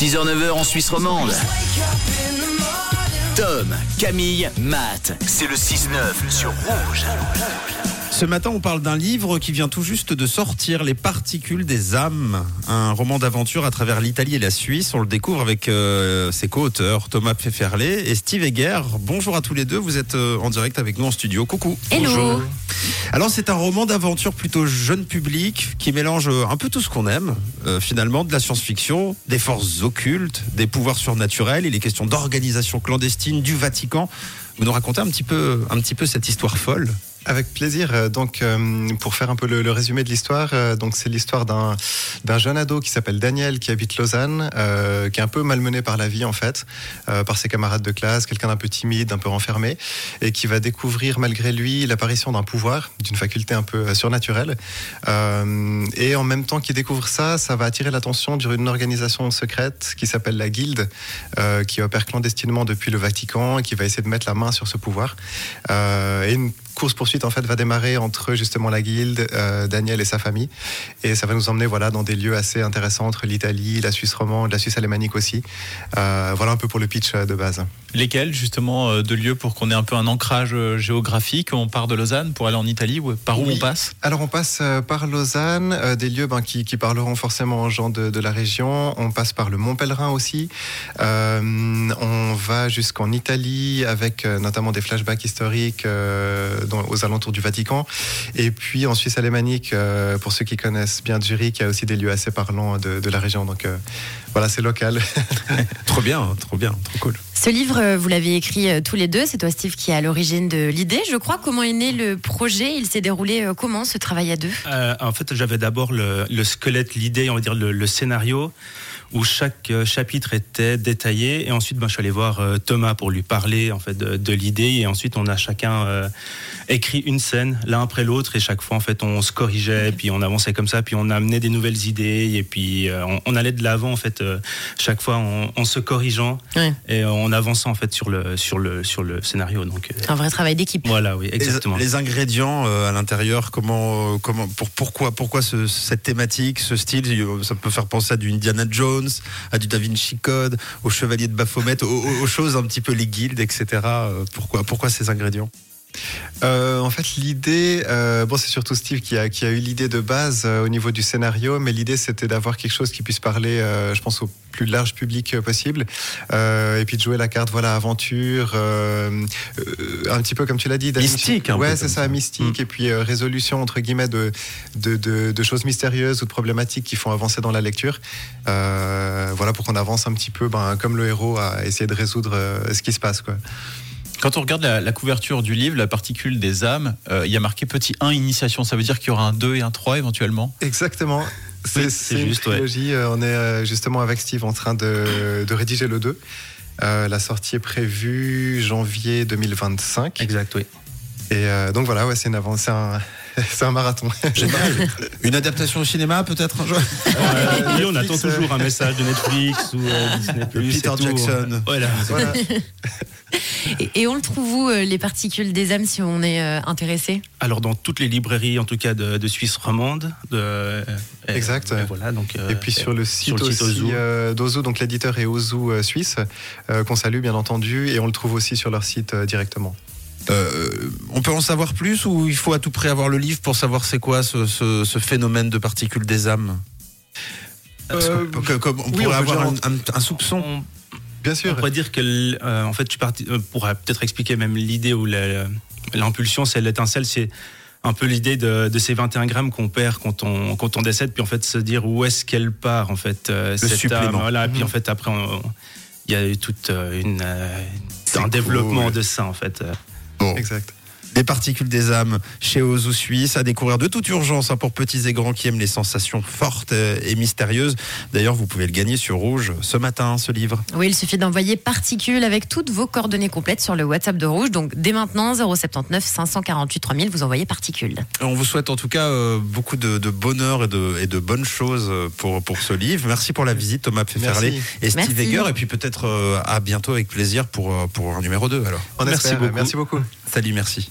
6h-9h en Suisse romande. Tom, Camille, Matt, c'est le 6-9 sur Rouge. Ce matin, on parle d'un livre qui vient tout juste de sortir, Les particules des âmes, un roman d'aventure à travers l'Italie et la Suisse. On le découvre avec euh, ses co-auteurs Thomas Pfefferle et Steve Egger. Bonjour à tous les deux, vous êtes euh, en direct avec nous en studio. Coucou. Hello. Bonjour. Alors c'est un roman d'aventure plutôt jeune public qui mélange euh, un peu tout ce qu'on aime, euh, finalement, de la science-fiction, des forces occultes, des pouvoirs surnaturels. Il est question d'organisation clandestine du Vatican. Vous nous racontez un petit peu, un petit peu cette histoire folle? Avec plaisir. Euh, Donc, euh, pour faire un peu le, résumé de l'histoire, euh, donc c'est l'histoire d'un jeune ado qui s'appelle Daniel, qui habite Lausanne, qui est un peu malmené par la vie en fait, par ses camarades de classe, quelqu'un d'un peu timide, d'un peu renfermé, et qui va découvrir malgré lui l'apparition d'un pouvoir, d'une faculté un peu surnaturelle. Et en même temps qu'il découvre ça, ça va attirer l'attention d'une organisation secrète qui s'appelle la Guilde, qui opère clandestinement depuis le Vatican et qui va essayer de mettre la main sur ce pouvoir. Et une course poursuite en fait va démarrer entre justement la guilde, euh, Daniel et sa famille, et ça va nous emmener voilà dans des lieux assez intéressants entre l'Italie, la Suisse romande, la Suisse alémanique aussi. Euh, voilà un peu pour le pitch euh, de base. Lesquels, justement, de lieux pour qu'on ait un peu un ancrage géographique? On part de Lausanne pour aller en Italie par où Oui. on passe? Alors on passe par Lausanne, des lieux ben, qui, qui parleront forcément aux gens de, de la région. On passe par le Mont Pèlerin aussi. Euh, on va jusqu'en Italie avec notamment des flashbacks historiques euh, dans- aux alentours du Vatican. Et puis en Suisse alémanique, euh, pour ceux qui connaissent bien Zurich, il y a aussi des lieux assez parlants de, de la région. Donc euh, voilà, c'est local. Trop bien, trop bien, trop cool. Ce livre, euh, vous l'avez écrit tous les deux. C'est toi, Steve, qui est à l'origine de l'idée. Je crois. Comment est né le projet Il s'est déroulé comment ce travail à deux? Euh, en fait, j'avais d'abord le, le squelette, l'idée, on va dire le, le scénario, où chaque euh, chapitre était détaillé. Et ensuite, ben, je suis allé voir euh, Thomas pour lui parler en fait de, de l'idée. Et ensuite, on a chacun euh, écrit une scène l'un après l'autre. Et chaque fois, en fait, on se corrigeait, puis on avançait comme ça, puis on amenait des nouvelles idées. Et puis, euh, on, on allait de l'avant, en fait, euh, chaque fois en, en se corrigeant Ouais. et en avançant, en fait, sur le, sur le, sur le scénario. Donc, euh, Un vrai travail d'équipe. voilà, oui, exactement. Les, les ingrédients euh, à l'intérieur, comment, comment, pour, pourquoi, pourquoi ce- cette thématique, ce style? Ça peut faire penser à du Indiana Jones, à du Da Vinci Code, au Chevalier de Baphomet, aux, choses un petit peu les guildes, etc. Euh, Pourquoi, pourquoi ces ingrédients? Euh, en fait, l'idée, euh, bon, c'est surtout Steve qui a, qui a eu l'idée de base euh, au niveau du scénario, mais l'idée c'était d'avoir quelque chose qui puisse parler, je pense, au plus large public possible, et puis de jouer la carte, voilà, aventure, un petit peu comme tu l'as dit. Mystique, un ouais, c'est ça. ça, mystique, et puis résolution entre guillemets de, de, de, de choses mystérieuses ou de problématiques qui font avancer dans la lecture. Voilà, pour qu'on avance un petit peu, ben, comme le héros, à essayer de résoudre ce qui se passe, quoi. Quand on regarde la, la couverture du livre, la particule des âmes, euh, il y a marqué petit 1 initiation. Ça veut dire qu'il y aura un 2 et un 3 éventuellement Exactement. C'est Oui, une ouais. trilogie. Euh, On est euh, justement avec Steve en train de, de rédiger le 2. Euh, la sortie est prévue janvier 2025. Exact, oui. Et euh, donc voilà, ouais, c'est une avance, c'est un, c'est un marathon. Génial. Une adaptation au cinéma, peut-être un jour Euh, oui, on attend toujours un message de Netflix ou euh, Disney+. Peter. Jackson. Voilà. Voilà. Et, et on le trouve où, euh, les particules des âmes, si on est euh, intéressé? Alors dans toutes les librairies, en tout cas de, de Suisse romande. De, euh, Exact, et voilà, donc, euh, Et puis sur le site, sur le site aussi Ozu. d'Ozu, donc l'éditeur est Ozu euh, Suisse, euh, qu'on salue bien entendu, et on le trouve aussi sur leur site euh, directement. Euh, on peut en savoir plus ou il faut à tout prix avoir le livre pour savoir c'est quoi ce, ce- ce phénomène de particules des âmes? Parce Euh, que- que- comme on oui, pourrait on avoir un, déjà un- un soupçon. on, Bien on sûr. pourrait dire que, euh, en fait, suis parti, euh, pour euh, peut-être expliquer même l'idée ou l'impulsion, c'est l'étincelle, c'est un peu l'idée de, de ces 21 grammes qu'on perd quand on, quand on décède, puis en fait se dire où est-ce qu'elle part, en fait, euh, cette supplément. âme, voilà, puis Mhm. en fait après, on- il y a eu toute euh, une, euh, un cool. développement de ça, en fait. Bon. Exact. Des particules des âmes chez Ozu Suisse à découvrir de toute urgence hein, pour petits et grands qui aiment les sensations fortes euh, et mystérieuses. D'ailleurs, vous pouvez le gagner sur Rouge ce matin, ce livre. Oui, il suffit d'envoyer particules avec toutes vos coordonnées complètes sur le WhatsApp de Rouge. Donc dès maintenant, 079 548 3000, vous envoyez particules. On vous souhaite en tout cas euh, beaucoup de, de bonheur et de, et de bonnes choses euh, pour, pour ce livre. Merci pour la visite, Thomas Pfefferlé et Steve. Egger. Et puis peut-être euh, à bientôt avec plaisir pour, pour un numéro 2. Alors, On Merci espère. beaucoup. Merci beaucoup. salut, merci.